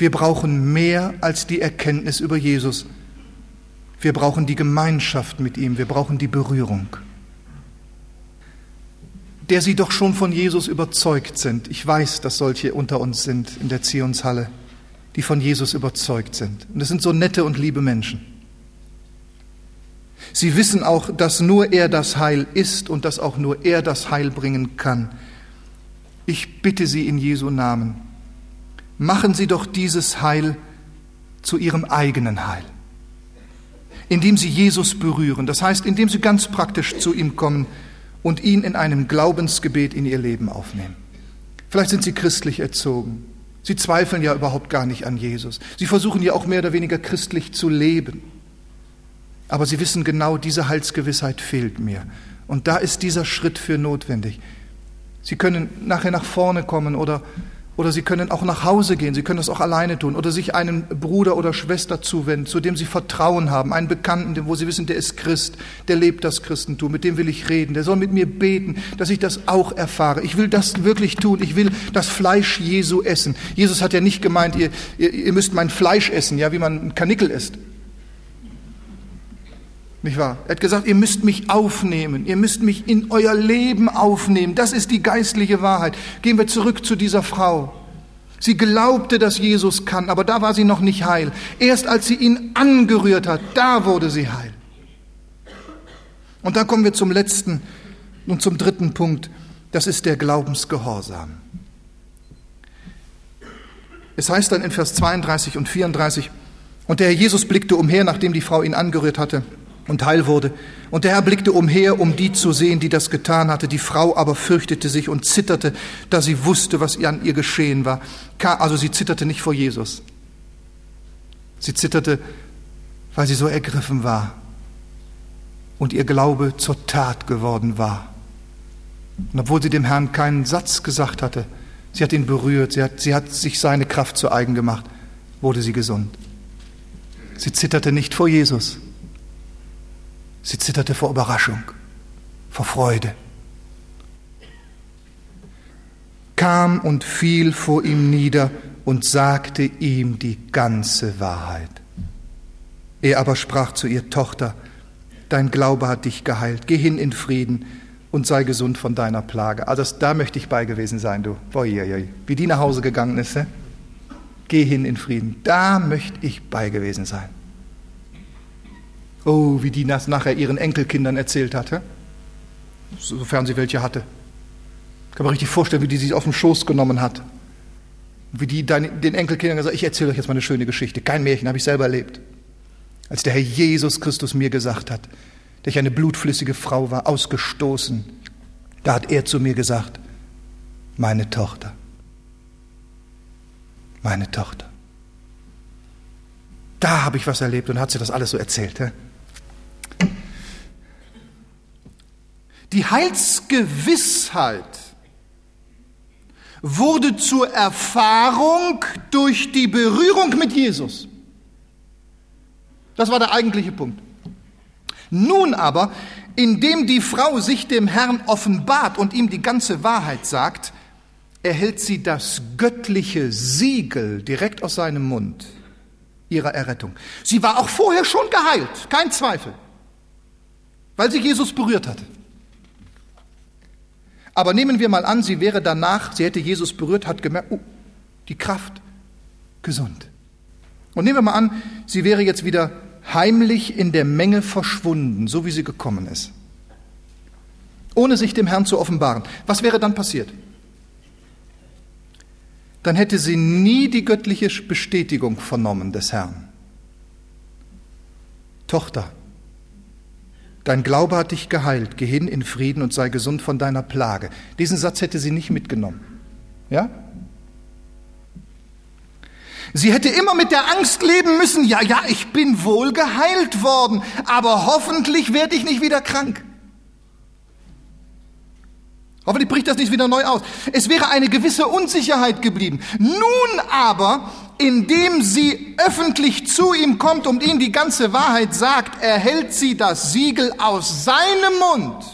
wir brauchen mehr als die Erkenntnis über Jesus. Wir brauchen die Gemeinschaft mit ihm, wir brauchen die Berührung der sie doch schon von Jesus überzeugt sind. Ich weiß, dass solche unter uns sind in der Zionshalle, die von Jesus überzeugt sind. Und es sind so nette und liebe Menschen. Sie wissen auch, dass nur er das Heil ist und dass auch nur er das Heil bringen kann. Ich bitte Sie in Jesu Namen, machen Sie doch dieses Heil zu Ihrem eigenen Heil, indem Sie Jesus berühren, das heißt, indem Sie ganz praktisch zu ihm kommen und ihn in einem Glaubensgebet in ihr Leben aufnehmen. Vielleicht sind sie christlich erzogen. Sie zweifeln ja überhaupt gar nicht an Jesus. Sie versuchen ja auch mehr oder weniger christlich zu leben. Aber sie wissen genau, diese Heilsgewissheit fehlt mir. Und da ist dieser Schritt für notwendig. Sie können nachher nach vorne kommen oder oder Sie können auch nach Hause gehen, Sie können das auch alleine tun oder sich einem Bruder oder Schwester zuwenden, zu dem Sie Vertrauen haben, einen Bekannten, wo Sie wissen, der ist Christ, der lebt das Christentum, mit dem will ich reden, der soll mit mir beten, dass ich das auch erfahre. Ich will das wirklich tun, ich will das Fleisch Jesu essen. Jesus hat ja nicht gemeint, ihr, ihr, ihr müsst mein Fleisch essen, ja, wie man ein Kanickel isst. Nicht wahr? Er hat gesagt, ihr müsst mich aufnehmen, ihr müsst mich in euer Leben aufnehmen. Das ist die geistliche Wahrheit. Gehen wir zurück zu dieser Frau. Sie glaubte, dass Jesus kann, aber da war sie noch nicht heil. Erst als sie ihn angerührt hat, da wurde sie heil. Und da kommen wir zum letzten und zum dritten Punkt. Das ist der Glaubensgehorsam. Es heißt dann in Vers 32 und 34, und der Herr Jesus blickte umher, nachdem die Frau ihn angerührt hatte und heil wurde. Und der Herr blickte umher, um die zu sehen, die das getan hatte. Die Frau aber fürchtete sich und zitterte, da sie wusste, was an ihr geschehen war. Also sie zitterte nicht vor Jesus. Sie zitterte, weil sie so ergriffen war und ihr Glaube zur Tat geworden war. Und obwohl sie dem Herrn keinen Satz gesagt hatte, sie hat ihn berührt, sie hat, sie hat sich seine Kraft zu eigen gemacht, wurde sie gesund. Sie zitterte nicht vor Jesus, Sie zitterte vor Überraschung, vor Freude. Kam und fiel vor ihm nieder und sagte ihm die ganze Wahrheit. Er aber sprach zu ihr, Tochter, dein Glaube hat dich geheilt, geh hin in Frieden und sei gesund von deiner Plage. Also da möchte ich bei gewesen sein, du. Wie die nach Hause gegangen ist, he? geh hin in Frieden. Da möchte ich bei gewesen sein. Oh, wie die das nachher ihren Enkelkindern erzählt hatte, sofern sie welche hatte. Ich kann mir richtig vorstellen, wie die sie auf den Schoß genommen hat. Wie die den Enkelkindern gesagt hat, ich erzähle euch jetzt mal eine schöne Geschichte. Kein Märchen, habe ich selber erlebt. Als der Herr Jesus Christus mir gesagt hat, dass ich eine blutflüssige Frau war, ausgestoßen, da hat er zu mir gesagt, meine Tochter, meine Tochter. Da habe ich was erlebt und hat sie das alles so erzählt. He? Die Heilsgewissheit wurde zur Erfahrung durch die Berührung mit Jesus. Das war der eigentliche Punkt. Nun aber, indem die Frau sich dem Herrn offenbart und ihm die ganze Wahrheit sagt, erhält sie das göttliche Siegel direkt aus seinem Mund ihrer Errettung. Sie war auch vorher schon geheilt, kein Zweifel weil sie Jesus berührt hatte. Aber nehmen wir mal an, sie wäre danach, sie hätte Jesus berührt, hat gemerkt, oh, die Kraft gesund. Und nehmen wir mal an, sie wäre jetzt wieder heimlich in der Menge verschwunden, so wie sie gekommen ist, ohne sich dem Herrn zu offenbaren. Was wäre dann passiert? Dann hätte sie nie die göttliche Bestätigung vernommen des Herrn. Tochter, dein Glaube hat dich geheilt, geh hin in Frieden und sei gesund von deiner Plage. Diesen Satz hätte sie nicht mitgenommen. Ja? Sie hätte immer mit der Angst leben müssen, ja, ja, ich bin wohl geheilt worden, aber hoffentlich werde ich nicht wieder krank. Hoffentlich bricht das nicht wieder neu aus. Es wäre eine gewisse Unsicherheit geblieben. Nun aber, indem sie öffentlich zu ihm kommt und ihm die ganze Wahrheit sagt, erhält sie das Siegel aus seinem Mund.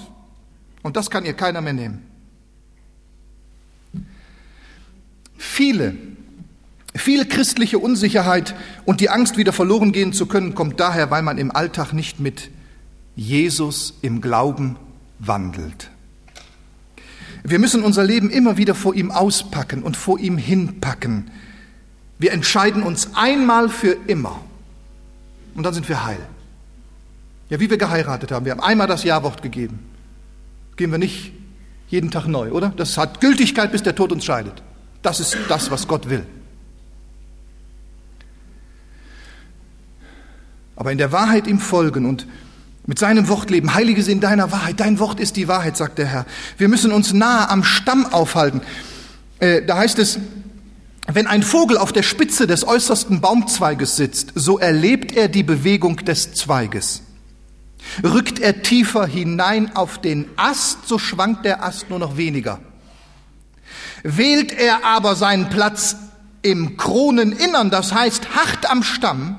Und das kann ihr keiner mehr nehmen. Viele viel christliche Unsicherheit und die Angst, wieder verloren gehen zu können, kommt daher, weil man im Alltag nicht mit Jesus im Glauben wandelt. Wir müssen unser Leben immer wieder vor ihm auspacken und vor ihm hinpacken. Wir entscheiden uns einmal für immer und dann sind wir heil. Ja, wie wir geheiratet haben. Wir haben einmal das Ja-Wort gegeben. Gehen wir nicht jeden Tag neu, oder? Das hat Gültigkeit, bis der Tod uns scheidet. Das ist das, was Gott will. aber in der Wahrheit ihm folgen und mit seinem Wort leben. Heilige sind deiner Wahrheit. Dein Wort ist die Wahrheit, sagt der Herr. Wir müssen uns nahe am Stamm aufhalten. Äh, da heißt es, wenn ein Vogel auf der Spitze des äußersten Baumzweiges sitzt, so erlebt er die Bewegung des Zweiges. Rückt er tiefer hinein auf den Ast, so schwankt der Ast nur noch weniger. Wählt er aber seinen Platz im Kroneninnern, das heißt hart am Stamm,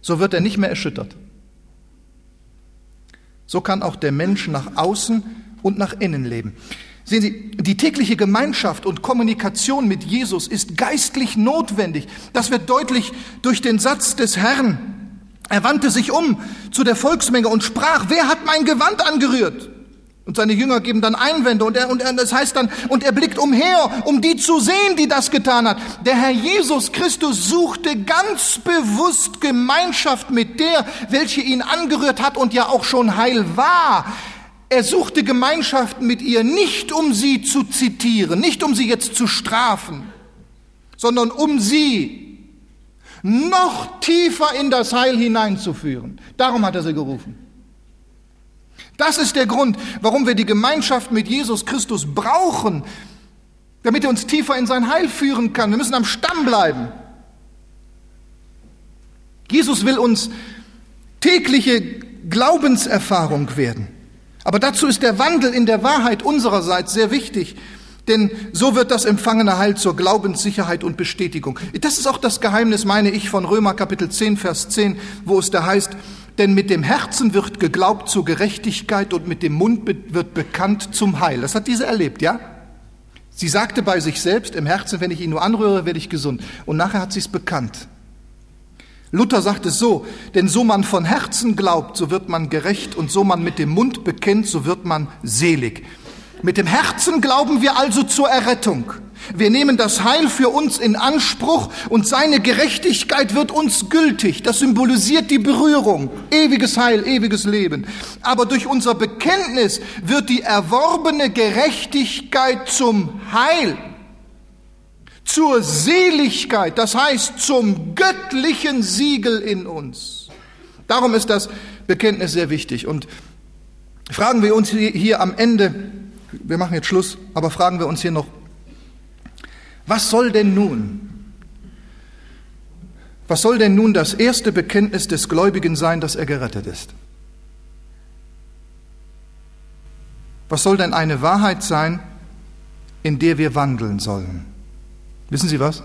so wird er nicht mehr erschüttert. So kann auch der Mensch nach außen und nach innen leben. Sehen Sie, die tägliche Gemeinschaft und Kommunikation mit Jesus ist geistlich notwendig. Das wird deutlich durch den Satz des Herrn. Er wandte sich um zu der Volksmenge und sprach, wer hat mein Gewand angerührt? Und seine Jünger geben dann Einwände und er, und er, das heißt dann, und er blickt umher, um die zu sehen, die das getan hat. Der Herr Jesus Christus suchte ganz bewusst Gemeinschaft mit der, welche ihn angerührt hat und ja auch schon heil war. Er suchte Gemeinschaft mit ihr nicht, um sie zu zitieren, nicht um sie jetzt zu strafen, sondern um sie noch tiefer in das Heil hineinzuführen. Darum hat er sie gerufen. Das ist der Grund, warum wir die Gemeinschaft mit Jesus Christus brauchen, damit er uns tiefer in sein Heil führen kann. Wir müssen am Stamm bleiben. Jesus will uns tägliche Glaubenserfahrung werden. Aber dazu ist der Wandel in der Wahrheit unsererseits sehr wichtig. Denn so wird das empfangene Heil zur Glaubenssicherheit und Bestätigung. Das ist auch das Geheimnis, meine ich, von Römer Kapitel 10, Vers 10, wo es da heißt, denn mit dem Herzen wird geglaubt zur Gerechtigkeit und mit dem Mund wird bekannt zum Heil. Das hat diese erlebt, ja? Sie sagte bei sich selbst im Herzen, wenn ich ihn nur anrühre, werde ich gesund. Und nachher hat sie es bekannt. Luther sagt es so, denn so man von Herzen glaubt, so wird man gerecht und so man mit dem Mund bekennt, so wird man selig. Mit dem Herzen glauben wir also zur Errettung. Wir nehmen das Heil für uns in Anspruch und seine Gerechtigkeit wird uns gültig. Das symbolisiert die Berührung, ewiges Heil, ewiges Leben. Aber durch unser Bekenntnis wird die erworbene Gerechtigkeit zum Heil, zur Seligkeit, das heißt zum göttlichen Siegel in uns. Darum ist das Bekenntnis sehr wichtig. Und fragen wir uns hier am Ende, wir machen jetzt Schluss, aber fragen wir uns hier noch, was soll denn nun? Was soll denn nun das erste Bekenntnis des Gläubigen sein, dass er gerettet ist? Was soll denn eine Wahrheit sein, in der wir wandeln sollen? Wissen Sie was?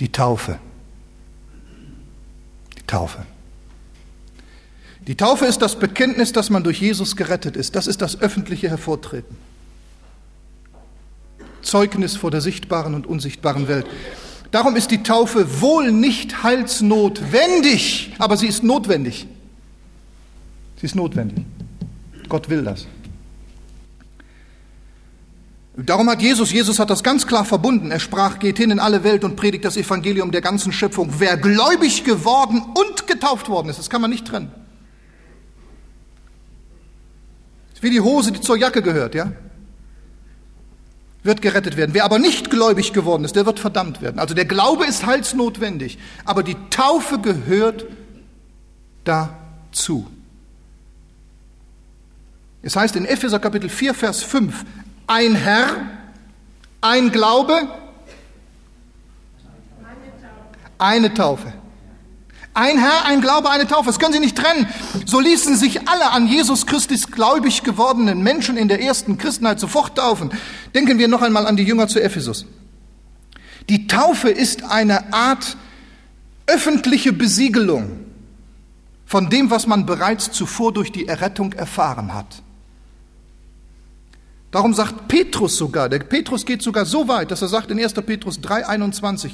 Die Taufe. Die Taufe. Die Taufe ist das Bekenntnis, dass man durch Jesus gerettet ist. Das ist das öffentliche Hervortreten. Zeugnis vor der sichtbaren und unsichtbaren Welt. Darum ist die Taufe wohl nicht heilsnotwendig, aber sie ist notwendig. Sie ist notwendig. Gott will das. Darum hat Jesus, Jesus hat das ganz klar verbunden. Er sprach, geht hin in alle Welt und predigt das Evangelium der ganzen Schöpfung. Wer gläubig geworden und getauft worden ist, das kann man nicht trennen. Das ist wie die Hose, die zur Jacke gehört, ja? Wird gerettet werden. Wer aber nicht gläubig geworden ist, der wird verdammt werden. Also der Glaube ist heilsnotwendig, aber die Taufe gehört dazu. Es heißt in Epheser Kapitel 4, Vers 5, ein Herr, ein Glaube, eine Taufe. Ein Herr, ein Glaube, eine Taufe. Das können Sie nicht trennen. So ließen sich alle an Jesus Christus gläubig gewordenen Menschen in der ersten Christenheit sofort taufen. Denken wir noch einmal an die Jünger zu Ephesus. Die Taufe ist eine Art öffentliche Besiegelung von dem, was man bereits zuvor durch die Errettung erfahren hat. Darum sagt Petrus sogar, der Petrus geht sogar so weit, dass er sagt in 1. Petrus 3,21,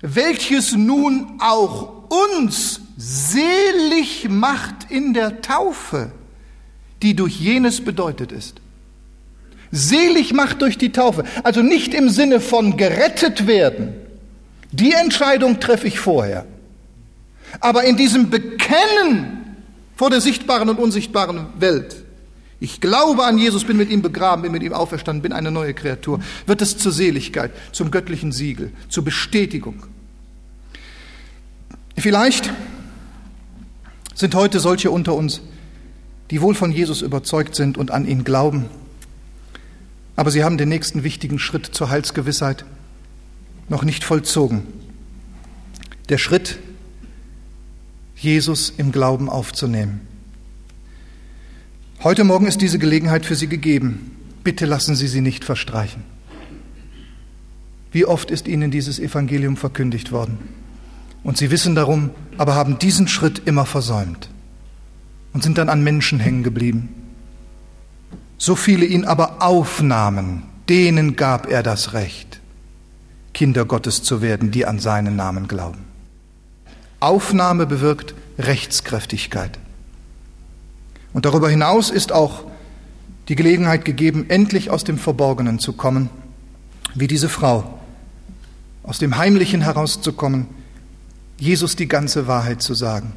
welches nun auch uns selig macht in der Taufe, die durch jenes bedeutet ist. Selig macht durch die Taufe, also nicht im Sinne von gerettet werden. Die Entscheidung treffe ich vorher. Aber in diesem Bekennen vor der sichtbaren und unsichtbaren Welt ich glaube an Jesus, bin mit ihm begraben, bin mit ihm auferstanden, bin eine neue Kreatur. Wird es zur Seligkeit, zum göttlichen Siegel, zur Bestätigung. Vielleicht sind heute solche unter uns, die wohl von Jesus überzeugt sind und an ihn glauben, aber sie haben den nächsten wichtigen Schritt zur Heilsgewissheit noch nicht vollzogen. Der Schritt, Jesus im Glauben aufzunehmen. Heute Morgen ist diese Gelegenheit für Sie gegeben. Bitte lassen Sie sie nicht verstreichen. Wie oft ist Ihnen dieses Evangelium verkündigt worden? Und Sie wissen darum, aber haben diesen Schritt immer versäumt und sind dann an Menschen hängen geblieben. So viele ihn aber aufnahmen, denen gab er das Recht, Kinder Gottes zu werden, die an seinen Namen glauben. Aufnahme bewirkt Rechtskräftigkeit. Und darüber hinaus ist auch die Gelegenheit gegeben, endlich aus dem Verborgenen zu kommen, wie diese Frau, aus dem Heimlichen herauszukommen, Jesus die ganze Wahrheit zu sagen.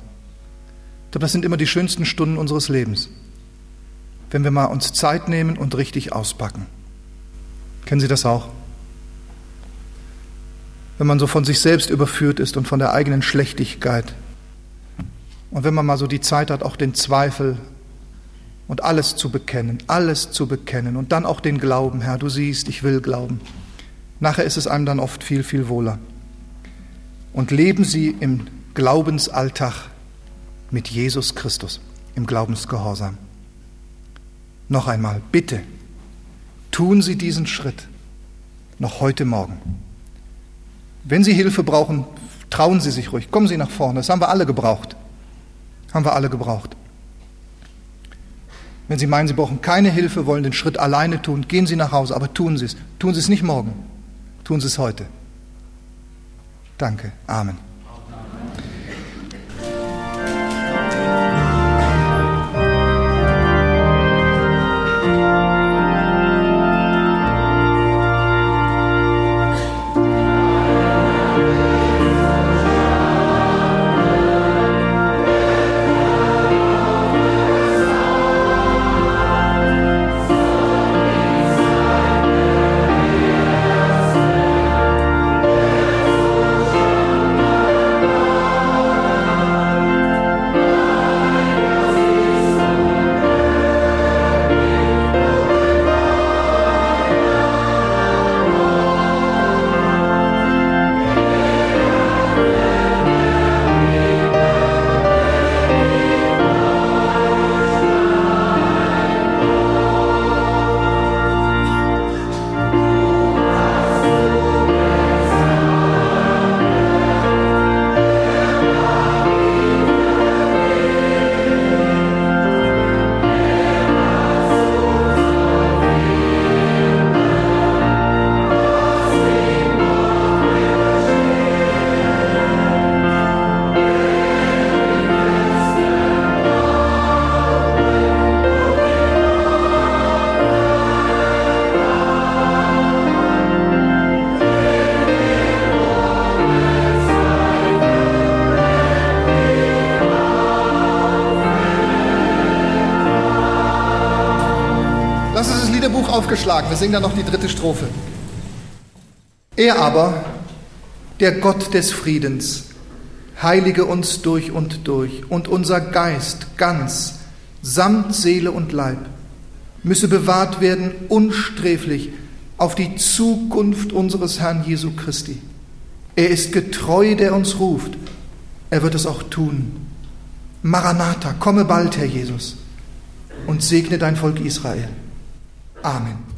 Ich glaube, das sind immer die schönsten Stunden unseres Lebens, wenn wir mal uns Zeit nehmen und richtig auspacken. Kennen Sie das auch? Wenn man so von sich selbst überführt ist und von der eigenen Schlechtigkeit. Und wenn man mal so die Zeit hat, auch den Zweifel und alles zu bekennen, alles zu bekennen und dann auch den Glauben, Herr, du siehst, ich will glauben. Nachher ist es einem dann oft viel, viel wohler. Und leben Sie im Glaubensalltag mit Jesus Christus, im Glaubensgehorsam. Noch einmal, bitte, tun Sie diesen Schritt noch heute Morgen. Wenn Sie Hilfe brauchen, trauen Sie sich ruhig, kommen Sie nach vorne. Das haben wir alle gebraucht. Haben wir alle gebraucht. Wenn Sie meinen, Sie brauchen keine Hilfe, wollen den Schritt alleine tun, gehen Sie nach Hause, aber tun Sie es. Tun Sie es nicht morgen, tun Sie es heute. Danke. Amen. Aufgeschlagen. Wir singen dann noch die dritte Strophe. Er aber, der Gott des Friedens, heilige uns durch und durch und unser Geist ganz, samt Seele und Leib, müsse bewahrt werden unsträflich auf die Zukunft unseres Herrn Jesu Christi. Er ist getreu, der uns ruft. Er wird es auch tun. Maranatha, komme bald, Herr Jesus, und segne dein Volk Israel. Amen.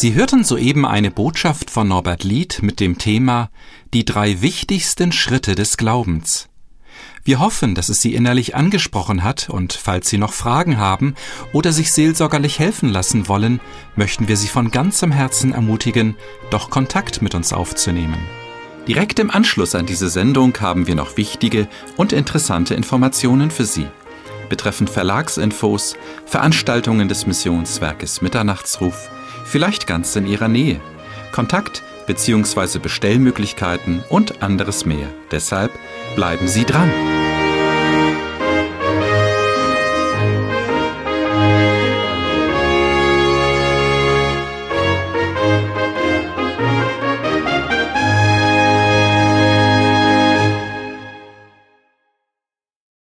Sie hörten soeben eine Botschaft von Norbert Lied mit dem Thema Die drei wichtigsten Schritte des Glaubens. Wir hoffen, dass es Sie innerlich angesprochen hat und falls Sie noch Fragen haben oder sich seelsorgerlich helfen lassen wollen, möchten wir Sie von ganzem Herzen ermutigen, doch Kontakt mit uns aufzunehmen. Direkt im Anschluss an diese Sendung haben wir noch wichtige und interessante Informationen für Sie betreffend Verlagsinfos, Veranstaltungen des Missionswerkes Mitternachtsruf, vielleicht ganz in Ihrer Nähe. Kontakt bzw. Bestellmöglichkeiten und anderes mehr. Deshalb bleiben Sie dran.